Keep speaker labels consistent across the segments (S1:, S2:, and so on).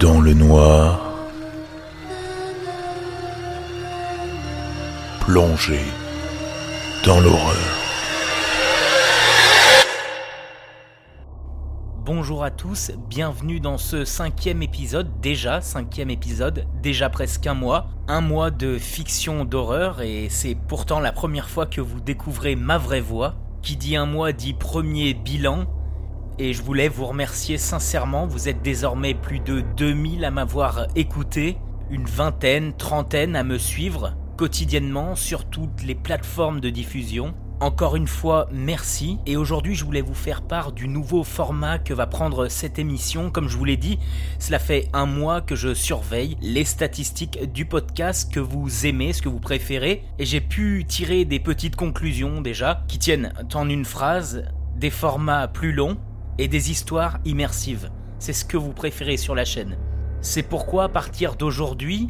S1: dans le noir, plongé dans l'horreur.
S2: Bonjour à tous, bienvenue dans ce cinquième épisode, déjà cinquième épisode, déjà presque un mois, un mois de fiction d'horreur et c'est pourtant la première fois que vous découvrez ma vraie voix. Qui dit un mois dit premier bilan, et je voulais vous remercier sincèrement. Vous êtes désormais plus de 2000 à m'avoir écouté, une vingtaine, trentaine à me suivre quotidiennement sur toutes les plateformes de diffusion. Encore une fois, merci. Et aujourd'hui, je voulais vous faire part du nouveau format que va prendre cette émission. Comme je vous l'ai dit, cela fait un mois que je surveille les statistiques du podcast que vous aimez, ce que vous préférez. Et j'ai pu tirer des petites conclusions déjà, qui tiennent en une phrase, des formats plus longs et des histoires immersives. C'est ce que vous préférez sur la chaîne. C'est pourquoi à partir d'aujourd'hui,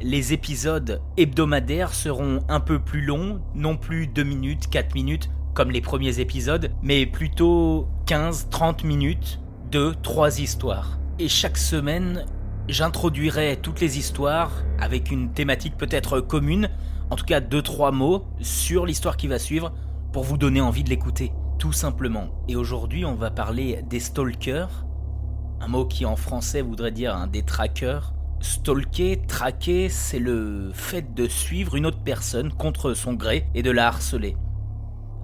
S2: les épisodes hebdomadaires seront un peu plus longs, non plus 2 minutes, 4 minutes comme les premiers épisodes, mais plutôt 15-30 minutes de 3 histoires. Et chaque semaine, j'introduirai toutes les histoires avec une thématique peut-être commune, en tout cas 2-3 mots sur l'histoire qui va suivre pour vous donner envie de l'écouter tout simplement. Et aujourd'hui, on va parler des stalkers, un mot qui en français voudrait dire un des trackers. Stalker, traquer, c'est le fait de suivre une autre personne contre son gré et de la harceler.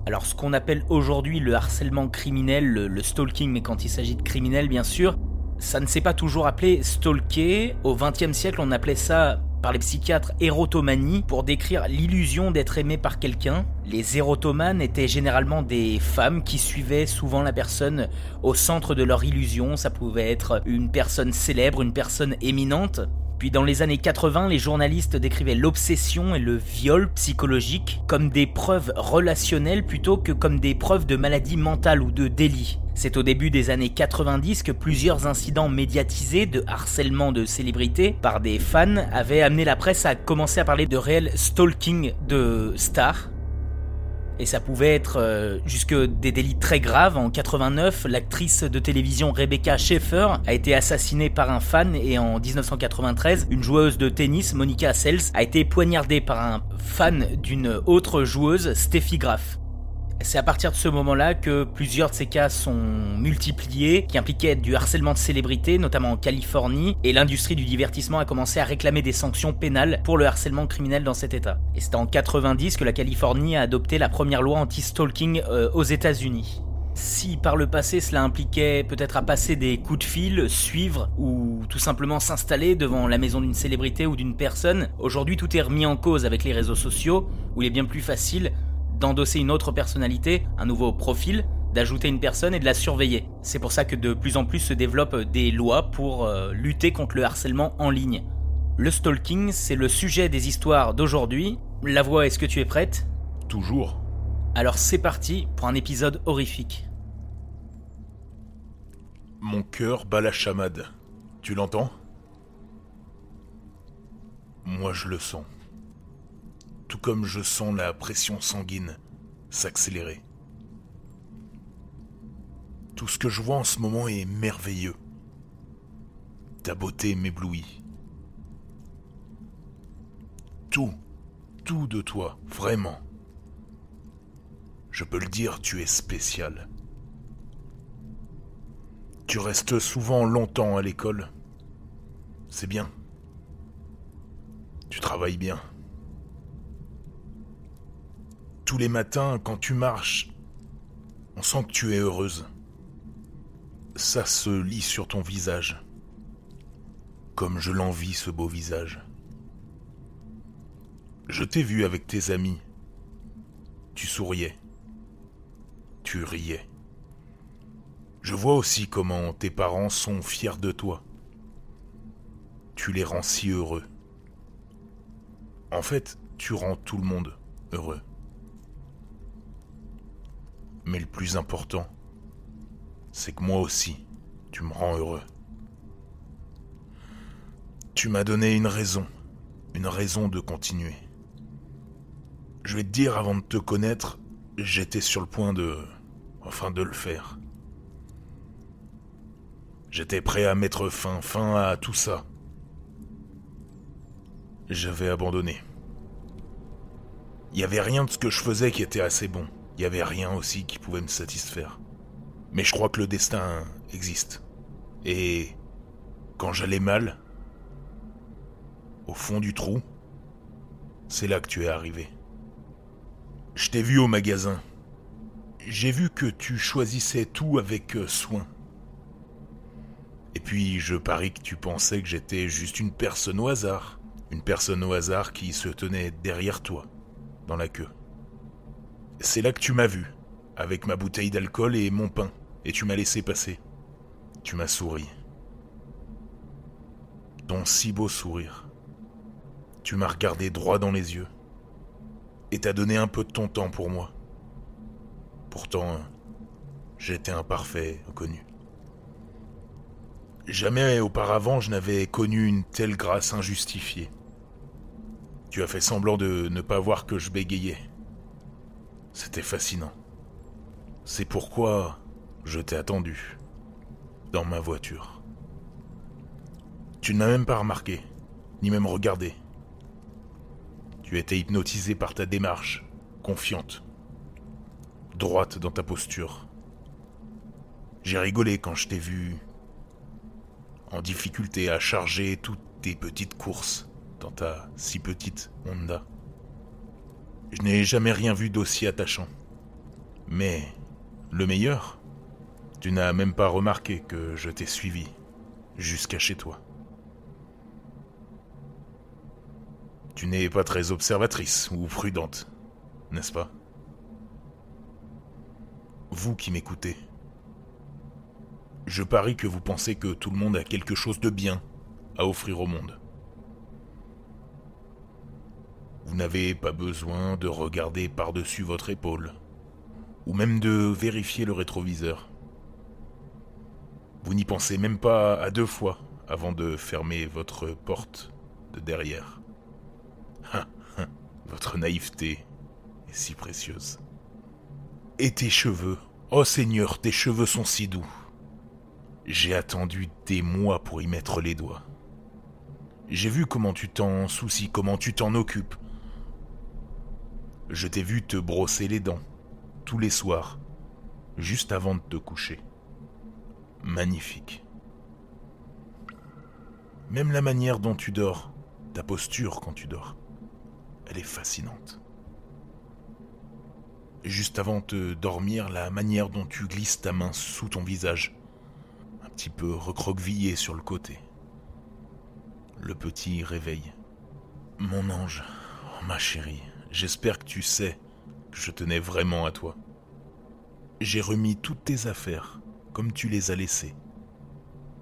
S2: Alors ce qu'on appelle aujourd'hui le harcèlement criminel, le, stalking, mais quand il s'agit de criminel bien sûr, ça ne s'est pas toujours appelé stalker. Au XXe siècle, on appelait ça par les psychiatres érotomanie pour décrire l'illusion d'être aimé par quelqu'un. Les érotomanes étaient généralement des femmes qui suivaient souvent la personne au centre de leur illusion. Ça pouvait être une personne célèbre, une personne éminente. Puis dans les années 80, les journalistes décrivaient l'obsession et le viol psychologique comme des preuves relationnelles plutôt que comme des preuves de maladie mentale ou de délit. C'est au début des années 90 que plusieurs incidents médiatisés de harcèlement de célébrités par des fans avaient amené la presse à commencer à parler de réel stalking de stars. Et ça pouvait être euh, jusque des délits très graves. En 89, l'actrice de télévision Rebecca Schaeffer a été assassinée par un fan et en 1993, une joueuse de tennis, Monica Sells, a été poignardée par un fan d'une autre joueuse, Steffi Graf. C'est à partir de ce moment-là que plusieurs de ces cas sont multipliés, qui impliquaient du harcèlement de célébrités, notamment en Californie, et l'industrie du divertissement a commencé à réclamer des sanctions pénales pour le harcèlement criminel dans cet état. Et c'est en 90 que la Californie a adopté la première loi anti-stalking euh, aux États-Unis. Si par le passé cela impliquait peut-être à passer des coups de fil, suivre ou tout simplement s'installer devant la maison d'une célébrité ou d'une personne, aujourd'hui tout est remis en cause avec les réseaux sociaux où il est bien plus facile d'endosser une autre personnalité, un nouveau profil, d'ajouter une personne et de la surveiller. C'est pour ça que de plus en plus se développent des lois pour euh, lutter contre le harcèlement en ligne. Le stalking, c'est le sujet des histoires d'aujourd'hui. La voix, est-ce que tu es prête?
S1: Toujours.
S2: Alors c'est parti pour un épisode horrifique.
S1: Mon cœur bat la chamade. Tu l'entends? Moi je le sens tout comme je sens la pression sanguine s'accélérer. Tout ce que je vois en ce moment est merveilleux. Ta beauté m'éblouit. Tout, tout de toi, vraiment. Je peux le dire, tu es spécial. Tu restes souvent longtemps à l'école. C'est bien. Tu travailles bien. Tous les matins, quand tu marches, on sent que tu es heureuse. Ça se lit sur ton visage. Comme je l'envie, ce beau visage. Je t'ai vu avec tes amis. Tu souriais. Tu riais. Je vois aussi comment tes parents sont fiers de toi. Tu les rends si heureux. En fait, tu rends tout le monde heureux. Mais le plus important, c'est que moi aussi, tu me rends heureux. Tu m'as donné une raison, une raison de continuer. Je vais te dire, avant de te connaître, j'étais sur le point de... enfin de le faire. J'étais prêt à mettre fin, fin à tout ça. J'avais abandonné. Il n'y avait rien de ce que je faisais qui était assez bon. Il n'y avait rien aussi qui pouvait me satisfaire. Mais je crois que le destin existe. Et quand j'allais mal, au fond du trou, c'est là que tu es arrivé. Je t'ai vu au magasin. J'ai vu que tu choisissais tout avec euh, soin. Et puis je parie que tu pensais que j'étais juste une personne au hasard. Une personne au hasard qui se tenait derrière toi, dans la queue. C'est là que tu m'as vu, avec ma bouteille d'alcool et mon pain, et tu m'as laissé passer. Tu m'as souri. Ton si beau sourire. Tu m'as regardé droit dans les yeux. Et t'as donné un peu de ton temps pour moi. Pourtant, j'étais un parfait inconnu. Jamais auparavant je n'avais connu une telle grâce injustifiée. Tu as fait semblant de ne pas voir que je bégayais. C'était fascinant. C'est pourquoi je t'ai attendu. Dans ma voiture. Tu n'as même pas remarqué, ni même regardé. Tu étais hypnotisé par ta démarche, confiante, droite dans ta posture. J'ai rigolé quand je t'ai vu en difficulté à charger toutes tes petites courses dans ta si petite Honda. Je n'ai jamais rien vu d'aussi attachant. Mais le meilleur, tu n'as même pas remarqué que je t'ai suivi jusqu'à chez toi. Tu n'es pas très observatrice ou prudente, n'est-ce pas? Vous qui m'écoutez, je parie que vous pensez que tout le monde a quelque chose de bien à offrir au monde. Vous n'avez pas besoin de regarder par-dessus votre épaule, ou même de vérifier le rétroviseur. Vous n'y pensez même pas à deux fois avant de fermer votre porte de derrière. votre naïveté est si précieuse. Et tes cheveux, oh Seigneur, tes cheveux sont si doux. J'ai attendu des mois pour y mettre les doigts. J'ai vu comment tu t'en soucies, comment tu t'en occupes, je t'ai vu te brosser les dents, tous les soirs, juste avant de te coucher. Magnifique. Même la manière dont tu dors, ta posture quand tu dors, elle est fascinante. Juste avant de dormir, la manière dont tu glisses ta main sous ton visage, un petit peu recroquevillé sur le côté. Le petit réveil. Mon ange, ma chérie, J'espère que tu sais que je tenais vraiment à toi. J'ai remis toutes tes affaires, comme tu les as laissées.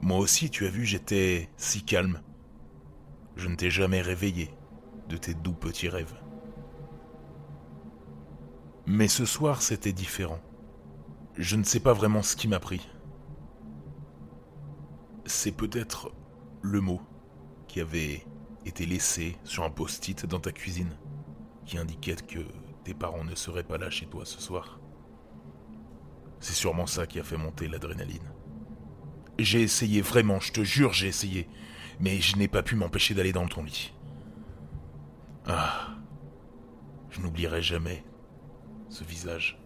S1: Moi aussi, tu as vu, j'étais si calme. Je ne t'ai jamais réveillé de tes doux petits rêves. Mais ce soir, c'était différent. Je ne sais pas vraiment ce qui m'a pris. C'est peut-être le mot qui avait été laissé sur un post-it dans ta cuisine qui indiquait que tes parents ne seraient pas là chez toi ce soir. C'est sûrement ça qui a fait monter l'adrénaline. J'ai essayé, vraiment, je te jure, j'ai essayé, mais je n'ai pas pu m'empêcher d'aller dans ton lit. Ah, je n'oublierai jamais ce visage.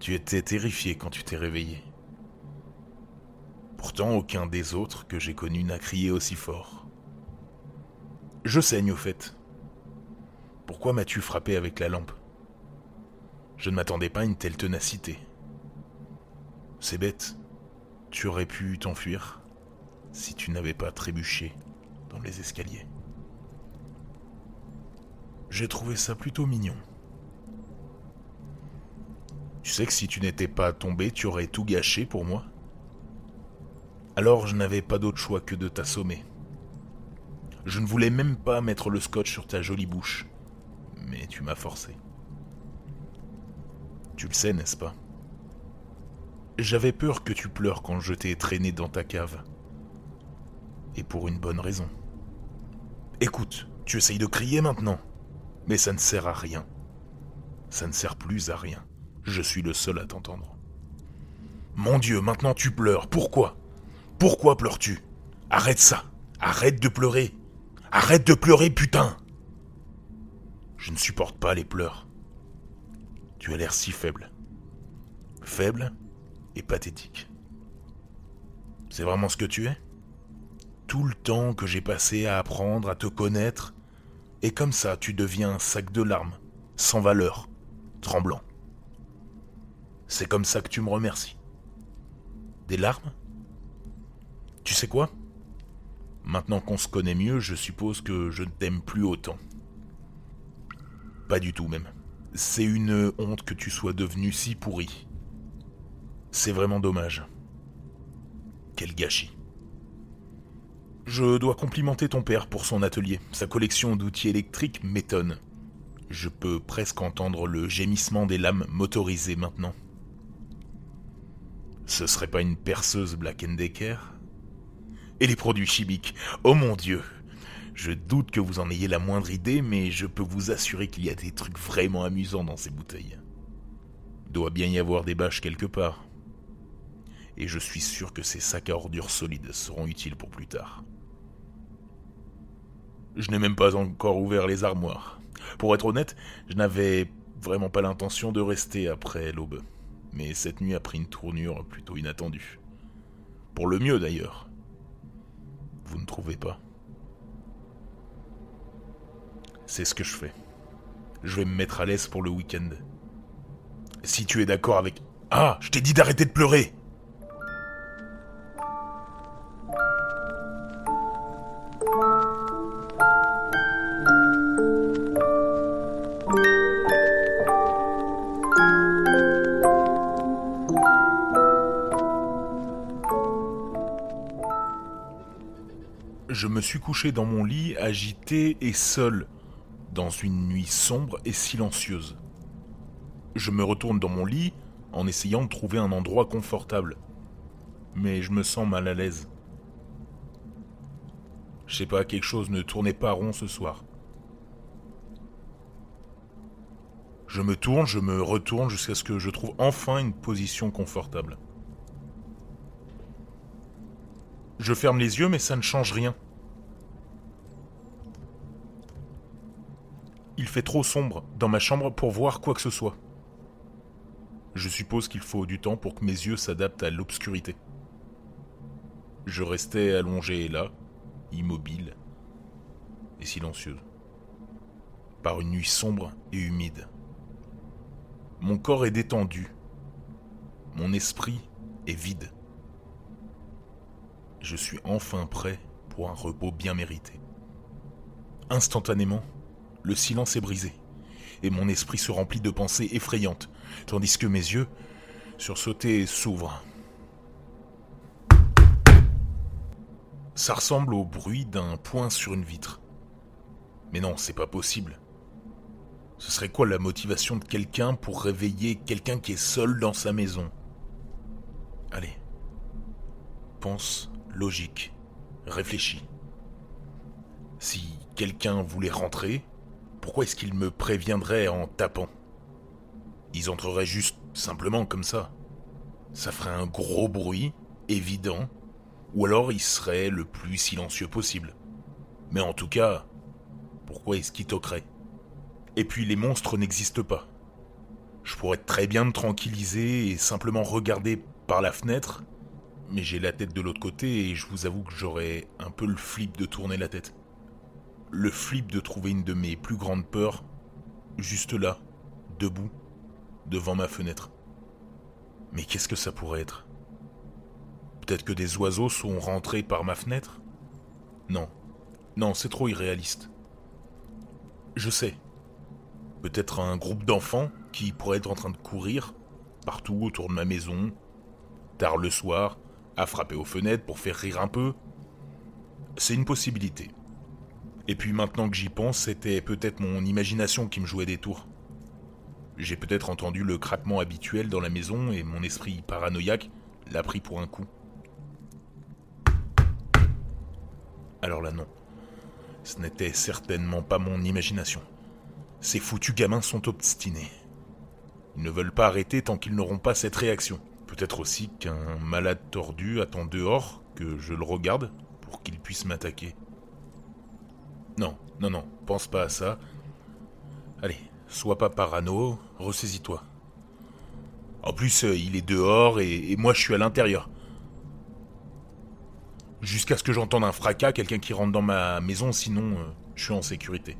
S1: Tu étais terrifié quand tu t'es réveillé. Pourtant, aucun des autres que j'ai connus n'a crié aussi fort. Je saigne au fait. Pourquoi m'as-tu frappé avec la lampe? Je ne m'attendais pas à une telle ténacité. C'est bête. Tu aurais pu t'enfuir si tu n'avais pas trébuché dans les escaliers. J'ai trouvé ça plutôt mignon. Tu sais que si tu n'étais pas tombé, tu aurais tout gâché pour moi? Alors je n'avais pas d'autre choix que de t'assommer. Je ne voulais même pas mettre le scotch sur ta jolie bouche mais tu m'as forcé. Tu le sais, n'est-ce pas? J'avais peur que tu pleures quand je t'ai traîné dans ta cave. Et pour une bonne raison. Écoute, tu essayes de crier maintenant, mais ça ne sert à rien. Ça ne sert plus à rien. Je suis le seul à t'entendre. Mon Dieu, maintenant tu pleures. Pourquoi? Pourquoi pleures-tu? Arrête ça. Arrête de pleurer. Arrête de pleurer, putain. Je ne supporte pas les pleurs. Tu as l'air si faible. Faible et pathétique. C'est vraiment ce que tu es? Tout le temps que j'ai passé à apprendre à te connaître, et comme ça tu deviens un sac de larmes, sans valeur, tremblant. C'est comme ça que tu me remercies. Des larmes? Tu sais quoi? Maintenant qu'on se connaît mieux, je suppose que je ne t'aime plus autant. Pas du tout même. C'est une honte que tu sois devenu si pourri. C'est vraiment dommage. Quel gâchis. Je dois complimenter ton père pour son atelier. Sa collection d'outils électriques m'étonne. Je peux presque entendre le gémissement des lames motorisées maintenant. Ce serait pas une perceuse Black Decker? Et les produits chimiques Oh mon dieu Je doute que vous en ayez la moindre idée, mais je peux vous assurer qu'il y a des trucs vraiment amusants dans ces bouteilles. Doit bien y avoir des bâches quelque part. Et je suis sûr que ces sacs à ordures solides seront utiles pour plus tard. Je n'ai même pas encore ouvert les armoires. Pour être honnête, je n'avais vraiment pas l'intention de rester après l'aube mais cette nuit a pris une tournure plutôt inattendue. Pour le mieux d'ailleurs. Vous ne trouvez pas? C'est ce que je fais. Je vais me mettre à l'aise pour le week-end. Si tu es d'accord avec... Ah, je t'ai dit d'arrêter de pleurer je me suis couché dans mon lit, agité et seul, dans une nuit sombre et silencieuse. Je me retourne dans mon lit en essayant de trouver un endroit confortable. Mais je me sens mal à l'aise. Je sais pas, quelque chose ne tournait pas rond ce soir. Je me tourne, je me retourne jusqu'à ce que je trouve enfin une position confortable. Je ferme les yeux, mais ça ne change rien. Il fait trop sombre dans ma chambre pour voir quoi que ce soit. Je suppose qu'il faut du temps pour que mes yeux s'adaptent à l'obscurité. Je restais allongé là, immobile et silencieux, par une nuit sombre et humide. Mon corps est détendu, mon esprit est vide. Je suis enfin prêt pour un repos bien mérité. Instantanément, le silence est brisé, et mon esprit se remplit de pensées effrayantes, tandis que mes yeux, sursautés, s'ouvrent. Ça ressemble au bruit d'un poing sur une vitre. Mais non, c'est pas possible. Ce serait quoi la motivation de quelqu'un pour réveiller quelqu'un qui est seul dans sa maison? Allez. Pense logique. Réfléchis. Si quelqu'un voulait rentrer, pourquoi est-ce qu'ils me préviendraient en tapant? Ils entreraient juste simplement comme ça. Ça ferait un gros bruit, évident, ou alors ils seraient le plus silencieux possible. Mais en tout cas, pourquoi est-ce qu'ils toqueraient Et puis les monstres n'existent pas. Je pourrais très bien me tranquilliser et simplement regarder par la fenêtre, mais j'ai la tête de l'autre côté et je vous avoue que j'aurais un peu le flip de tourner la tête le flip de trouver une de mes plus grandes peurs, juste là, debout, devant ma fenêtre. Mais qu'est-ce que ça pourrait être? Peut-être que des oiseaux sont rentrés par ma fenêtre? Non, non, c'est trop irréaliste. Je sais. Peut-être un groupe d'enfants qui pourraient être en train de courir partout autour de ma maison, tard le soir, à frapper aux fenêtres pour faire rire un peu. C'est une possibilité. Et puis maintenant que j'y pense, c'était peut-être mon imagination qui me jouait des tours. J'ai peut-être entendu le craquement habituel dans la maison et mon esprit paranoïaque l'a pris pour un coup. Alors là non. Ce n'était certainement pas mon imagination. Ces foutus gamins sont obstinés. Ils ne veulent pas arrêter tant qu'ils n'auront pas cette réaction. Peut-être aussi qu'un malade tordu attend dehors Que je le regarde pour qu'il puisse m'attaquer Non, non, non, pense pas à ça. Allez, sois pas parano, ressaisis-toi. En plus, euh, il est dehors et, moi je suis à l'intérieur. Jusqu'à ce que j'entende un fracas, quelqu'un qui rentre dans ma maison, sinon euh, je suis en sécurité.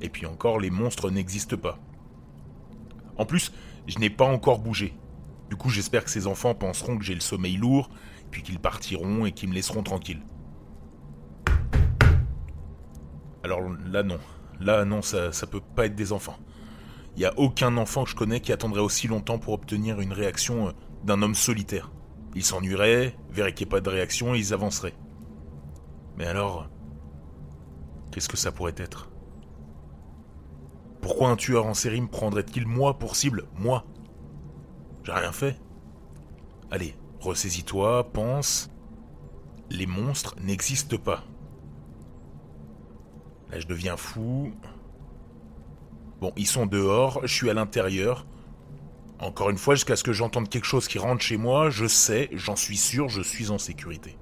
S1: Et puis encore, les monstres n'existent pas. En plus, je n'ai pas encore bougé. Du coup, j'espère que ces enfants penseront que j'ai le sommeil lourd, puis qu'ils partiront et qu'ils me laisseront tranquille. Alors là, non. Là, non, ça, ça peut pas être des enfants. Il n'y a aucun enfant que je connais qui attendrait aussi longtemps pour obtenir une réaction euh, d'un homme solitaire. Ils s'ennuieraient, verraient qu'il n'y ait pas de réaction et ils avanceraient. Mais alors, qu'est-ce que ça pourrait être? Pourquoi un tueur en série me prendrait-il moi pour cible? Moi J'ai rien fait. Allez, ressaisis-toi, pense. Les monstres n'existent pas. Là, je deviens fou. Bon, ils sont dehors, je suis à l'intérieur. Encore une fois, jusqu'à ce que j'entende quelque chose qui rentre chez moi, je sais, j'en suis sûr, je suis en sécurité.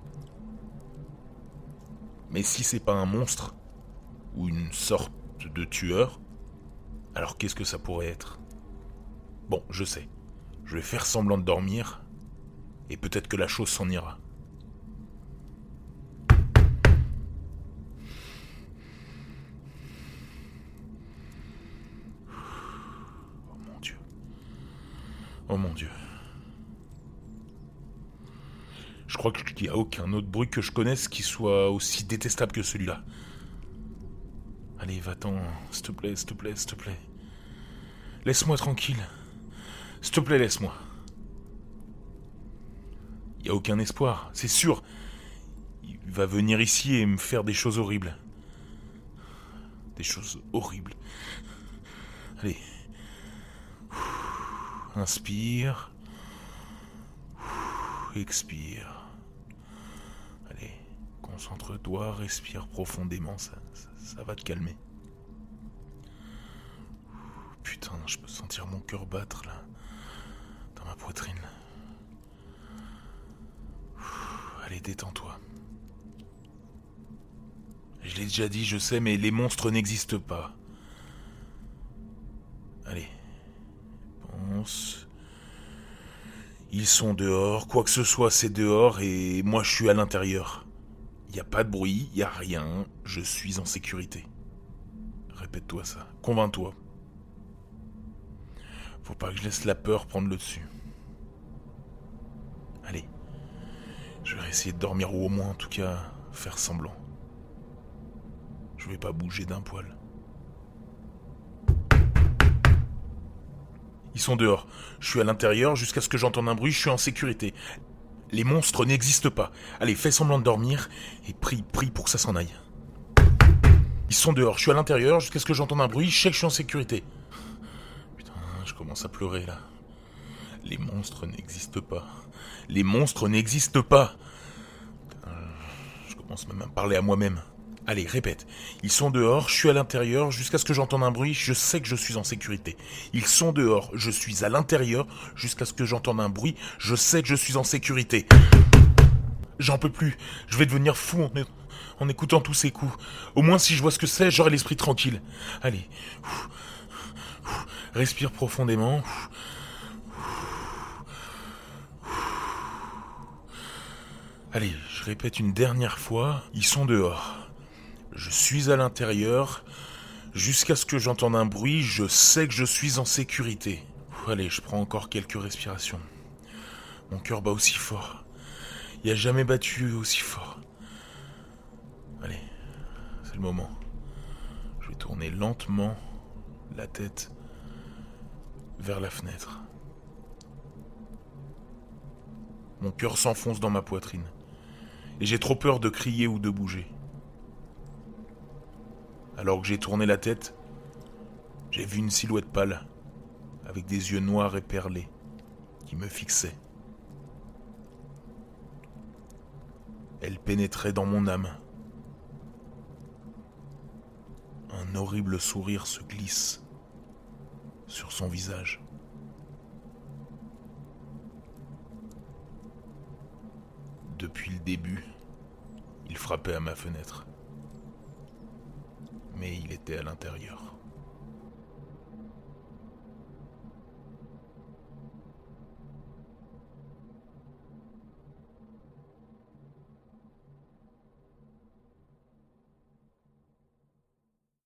S1: Mais si c'est pas un monstre, ou une sorte de tueur, alors qu'est-ce que ça pourrait être? Bon, je sais. Je vais faire semblant de dormir, et peut-être que la chose s'en ira. Oh mon dieu. Je crois qu'il n'y a aucun autre bruit que je connaisse qui soit aussi détestable que celui-là. Allez, va-t'en, s'il te plaît, s'il te plaît, s'il te plaît. Laisse-moi tranquille. S'il te plaît, laisse-moi. Il n'y a aucun espoir, c'est sûr. Il va venir ici et me faire des choses horribles. Des choses horribles. Allez, Inspire. Expire. Concentre-toi, respire profondément, ça, ça, va te calmer. Putain, je peux sentir mon cœur battre là, dans ma poitrine. Allez, détends-toi. Je l'ai déjà dit, je sais, mais les monstres n'existent pas. Allez, ils sont dehors, quoi que ce soit, c'est dehors et moi je suis à l'intérieur. Il a pas de bruit, il a rien, je suis en sécurité. Répète-toi ça, convainc-toi. Faut pas que je laisse la peur prendre le dessus. Allez, je vais essayer de dormir ou au moins en tout cas faire semblant. Je vais pas bouger d'un poil. Ils sont dehors. Je suis à l'intérieur jusqu'à ce que j'entende un bruit, je suis en sécurité. Les monstres n'existent pas. Allez, fais semblant de dormir et prie, prie pour que ça s'en aille. Ils sont dehors, je suis à l'intérieur jusqu'à ce que j'entende un bruit, je sais que je suis en sécurité. Putain, je commence à pleurer là. Les monstres n'existent pas. Les monstres n'existent pas. je commence même à parler à moi-même. Allez, répète. Ils sont dehors, je suis à l'intérieur, jusqu'à ce que j'entende un bruit, je sais que je suis en sécurité. Ils sont dehors, je suis à l'intérieur, jusqu'à ce que j'entende un bruit, je sais que je suis en sécurité. J'en peux plus, je vais devenir fou en, en écoutant tous ces coups. Au moins si je vois ce que c'est, j'aurai l'esprit tranquille. Allez. Respire profondément. Allez, je répète une dernière fois, ils sont dehors. Je suis à l'intérieur. Jusqu'à ce que j'entende un bruit, je sais que je suis en sécurité. allez, je prends encore quelques respirations. Mon cœur bat aussi fort. Il a jamais battu aussi fort. Allez, c'est le moment. Je vais tourner lentement la tête vers la fenêtre. Mon cœur s'enfonce dans ma poitrine. Et j'ai trop peur de crier ou de bouger. Alors que j'ai tourné la tête, j'ai vu une silhouette pâle, avec des yeux noirs et perlés, qui me fixait. Elle pénétrait dans mon âme. Un horrible sourire se glisse sur son visage. Depuis le début, il frappait à ma fenêtre. Mais il était à l'intérieur.